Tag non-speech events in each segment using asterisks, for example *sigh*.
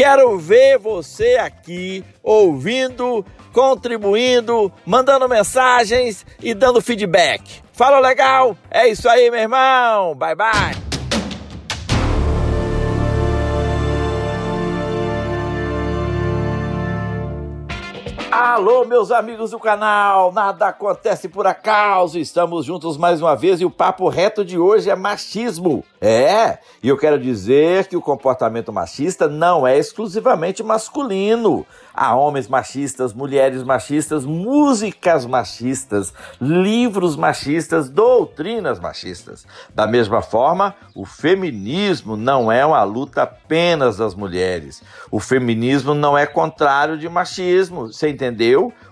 Quero ver você aqui ouvindo, contribuindo, mandando mensagens e dando feedback. Fala legal? É isso aí, meu irmão. Bye bye. Alô, meus amigos do canal, nada acontece por acaso, estamos juntos mais uma vez e o papo reto de hoje é machismo. É, e eu quero dizer que o comportamento machista não é exclusivamente masculino. Há homens machistas, mulheres machistas, músicas machistas, livros machistas, doutrinas machistas. Da mesma forma, o feminismo não é uma luta apenas das mulheres. O feminismo não é contrário de machismo. Você entendeu?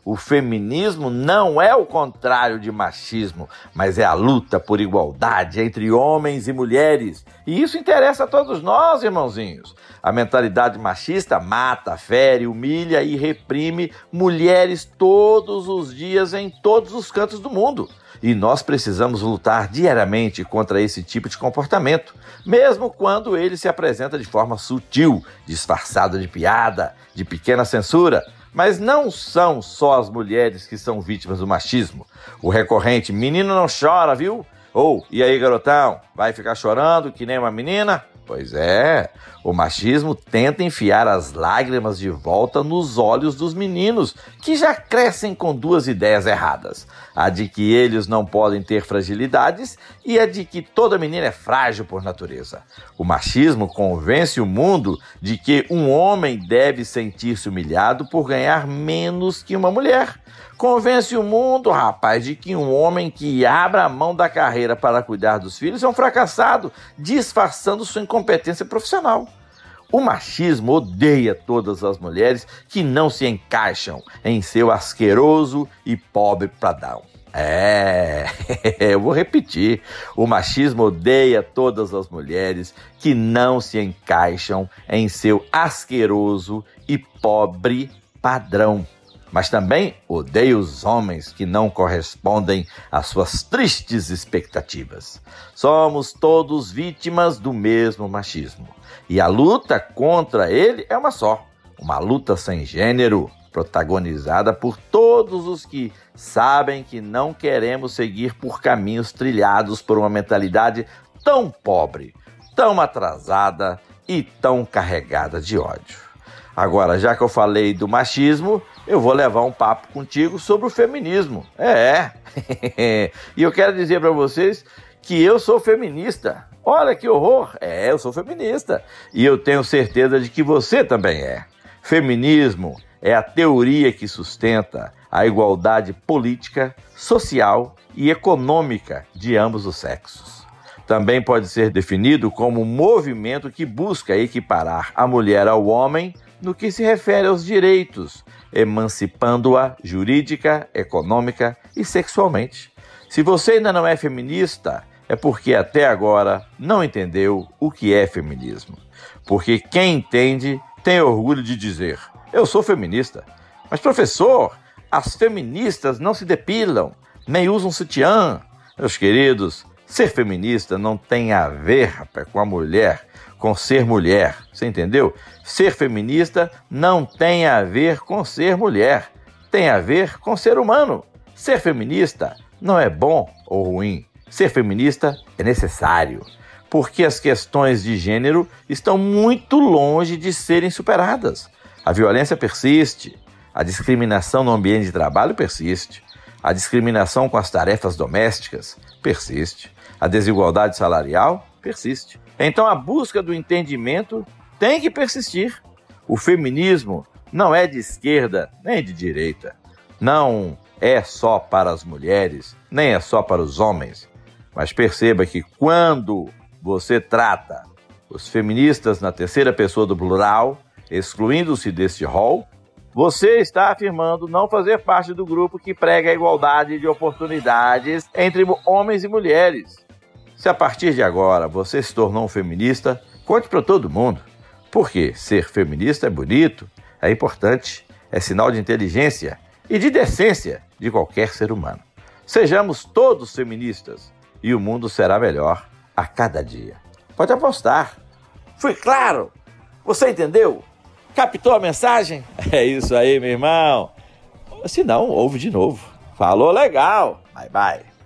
O feminismo não é o contrário de machismo, mas é a luta por igualdade entre homens e mulheres. E isso interessa a todos nós, irmãozinhos. A mentalidade machista mata, fere, humilha e reprime mulheres todos os dias em todos os cantos do mundo. E nós precisamos lutar diariamente contra esse tipo de comportamento, mesmo quando ele se apresenta de forma sutil, disfarçado de piada, de pequena censura mas não são só as mulheres que são vítimas do machismo. O recorrente menino não chora, viu? Ou, e aí, garotão, vai ficar chorando que nem uma menina? Pois é, o machismo tenta enfiar as lágrimas de volta nos olhos dos meninos, que já crescem com duas ideias erradas: a de que eles não podem ter fragilidades e a de que toda menina é frágil por natureza. O machismo convence o mundo de que um homem deve sentir-se humilhado por ganhar menos que uma mulher. Convence o mundo, rapaz, de que um homem que abra a mão da carreira para cuidar dos filhos é um fracassado, disfarçando sua incompetência profissional. O machismo odeia todas as mulheres que não se encaixam em seu asqueroso e pobre pradão. É, *laughs* eu vou repetir. O machismo odeia todas as mulheres que não se encaixam em seu asqueroso e pobre padrão mas também odeia os homens que não correspondem às suas tristes expectativas. Somos todos vítimas do mesmo machismo. E a luta contra ele é uma só: uma luta sem gênero, protagonizada por todos os que sabem que não queremos seguir por caminhos trilhados por uma mentalidade tão pobre, tão atrasada e tão carregada de ódio. Agora, já que eu falei do machismo, eu vou levar um papo contigo sobre o feminismo. É. *laughs* e eu quero dizer para vocês que eu sou feminista. Olha que horror! É, eu sou feminista. E eu tenho certeza de que você também é. Feminismo é a teoria que sustenta a igualdade política, social e econômica de ambos os sexos. Também pode ser definido como um movimento que busca equiparar a mulher ao homem no que se refere aos direitos, emancipando-a jurídica, econômica e sexualmente. Se você ainda não é feminista, é porque até agora não entendeu o que é feminismo. Porque quem entende tem orgulho de dizer: Eu sou feminista. Mas, professor, as feministas não se depilam, nem usam sutiã. Meus queridos, ser feminista não tem a ver rapaz, com a mulher com ser mulher. Você entendeu? Ser feminista não tem a ver com ser mulher, tem a ver com ser humano. Ser feminista não é bom ou ruim. Ser feminista é necessário, porque as questões de gênero estão muito longe de serem superadas. A violência persiste, a discriminação no ambiente de trabalho persiste, a discriminação com as tarefas domésticas persiste, a desigualdade salarial persiste. Então a busca do entendimento tem que persistir. O feminismo não é de esquerda nem de direita. Não é só para as mulheres, nem é só para os homens. Mas perceba que quando você trata os feministas na terceira pessoa do plural, Excluindo-se deste rol, você está afirmando não fazer parte do grupo que prega a igualdade de oportunidades entre homens e mulheres. Se a partir de agora você se tornou um feminista, conte para todo mundo. Porque ser feminista é bonito, é importante, é sinal de inteligência e de decência de qualquer ser humano. Sejamos todos feministas e o mundo será melhor a cada dia. Pode apostar. Fui claro? Você entendeu? Captou a mensagem? *laughs* É isso aí, meu irmão. Se não, ouve de novo. Falou legal. Bye bye.